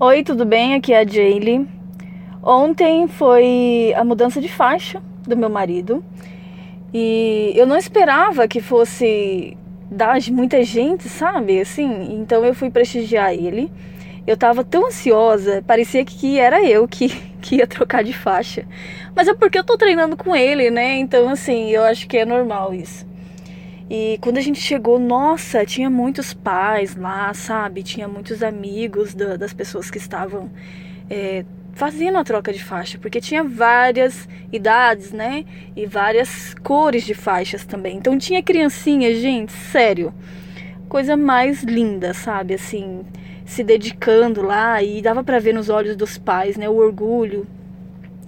Oi, tudo bem? Aqui é a Jaylee. Ontem foi a mudança de faixa do meu marido e eu não esperava que fosse dar muita gente, sabe? Assim, então eu fui prestigiar ele. Eu tava tão ansiosa, parecia que era eu que, que ia trocar de faixa. Mas é porque eu tô treinando com ele, né? Então, assim, eu acho que é normal isso. E quando a gente chegou, nossa, tinha muitos pais lá, sabe? Tinha muitos amigos da, das pessoas que estavam é, fazendo a troca de faixa, porque tinha várias idades, né? E várias cores de faixas também. Então tinha criancinha, gente, sério. Coisa mais linda, sabe? Assim, se dedicando lá e dava para ver nos olhos dos pais, né? O orgulho.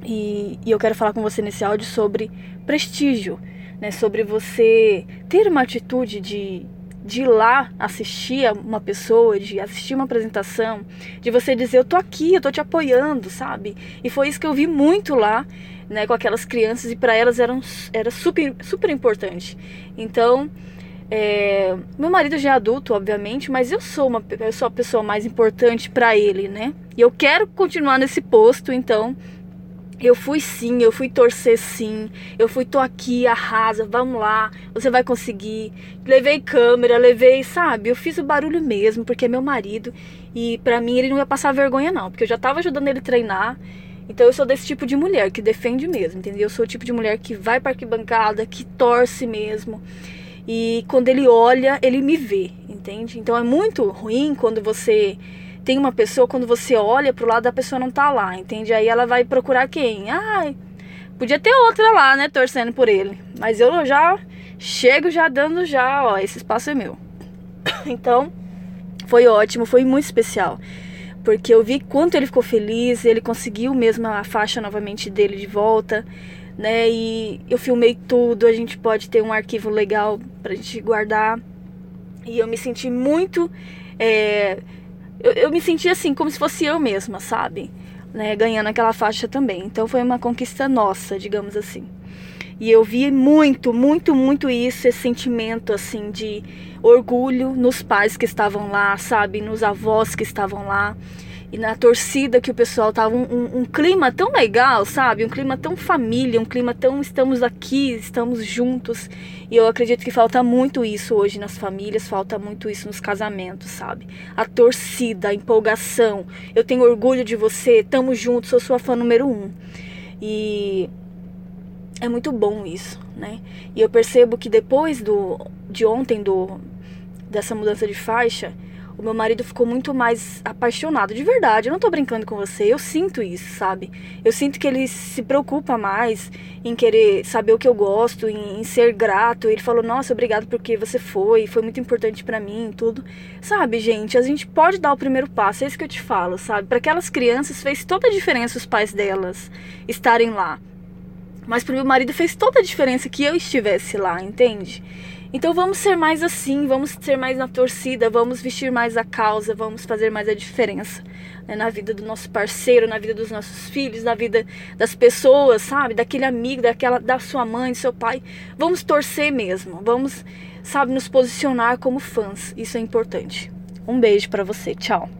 E, e eu quero falar com você nesse áudio sobre prestígio né, sobre você ter uma atitude de, de ir lá assistir uma pessoa, de assistir uma apresentação, de você dizer eu tô aqui, eu tô te apoiando, sabe? E foi isso que eu vi muito lá, né, com aquelas crianças e para elas era, era super super importante. Então, é, meu marido já é adulto, obviamente, mas eu sou uma eu sou a pessoa mais importante para ele, né? E eu quero continuar nesse posto, então eu fui sim, eu fui torcer sim. Eu fui, tô aqui, arrasa, vamos lá, você vai conseguir. Levei câmera, levei, sabe? Eu fiz o barulho mesmo, porque é meu marido. E pra mim ele não ia passar vergonha, não, porque eu já tava ajudando ele a treinar. Então eu sou desse tipo de mulher que defende mesmo, entendeu? Eu sou o tipo de mulher que vai pra arquibancada, que torce mesmo. E quando ele olha, ele me vê, entende? Então é muito ruim quando você tem uma pessoa, quando você olha pro lado, a pessoa não tá lá, entende? Aí ela vai procurar quem? Ai, podia ter outra lá, né, torcendo por ele. Mas eu já chego já dando já, ó, esse espaço é meu. Então, foi ótimo, foi muito especial. Porque eu vi quanto ele ficou feliz, ele conseguiu mesmo a faixa novamente dele de volta, né? E eu filmei tudo, a gente pode ter um arquivo legal pra gente guardar. E eu me senti muito é, eu, eu me senti assim, como se fosse eu mesma, sabe? Né, ganhando aquela faixa também. Então foi uma conquista nossa, digamos assim. E eu vi muito, muito, muito isso, esse sentimento assim de orgulho nos pais que estavam lá, sabe, nos avós que estavam lá e na torcida que o pessoal tava um, um, um, clima tão legal, sabe? Um clima tão família, um clima tão estamos aqui, estamos juntos. E eu acredito que falta muito isso hoje nas famílias, falta muito isso nos casamentos, sabe? A torcida, a empolgação. Eu tenho orgulho de você, tamo juntos, sou sua fã número um. E é muito bom isso, né? E eu percebo que depois do de ontem do dessa mudança de faixa, o meu marido ficou muito mais apaixonado. De verdade, eu não tô brincando com você, eu sinto isso, sabe? Eu sinto que ele se preocupa mais em querer saber o que eu gosto, em, em ser grato. Ele falou: Nossa, obrigado porque você foi, foi muito importante para mim tudo. Sabe, gente, a gente pode dar o primeiro passo, é isso que eu te falo, sabe? Para aquelas crianças fez toda a diferença os pais delas estarem lá. Mas pro meu marido fez toda a diferença que eu estivesse lá, entende? Então vamos ser mais assim, vamos ser mais na torcida, vamos vestir mais a causa, vamos fazer mais a diferença né, na vida do nosso parceiro, na vida dos nossos filhos, na vida das pessoas, sabe? Daquele amigo, daquela, da sua mãe, do seu pai. Vamos torcer mesmo, vamos, sabe, nos posicionar como fãs. Isso é importante. Um beijo para você, tchau.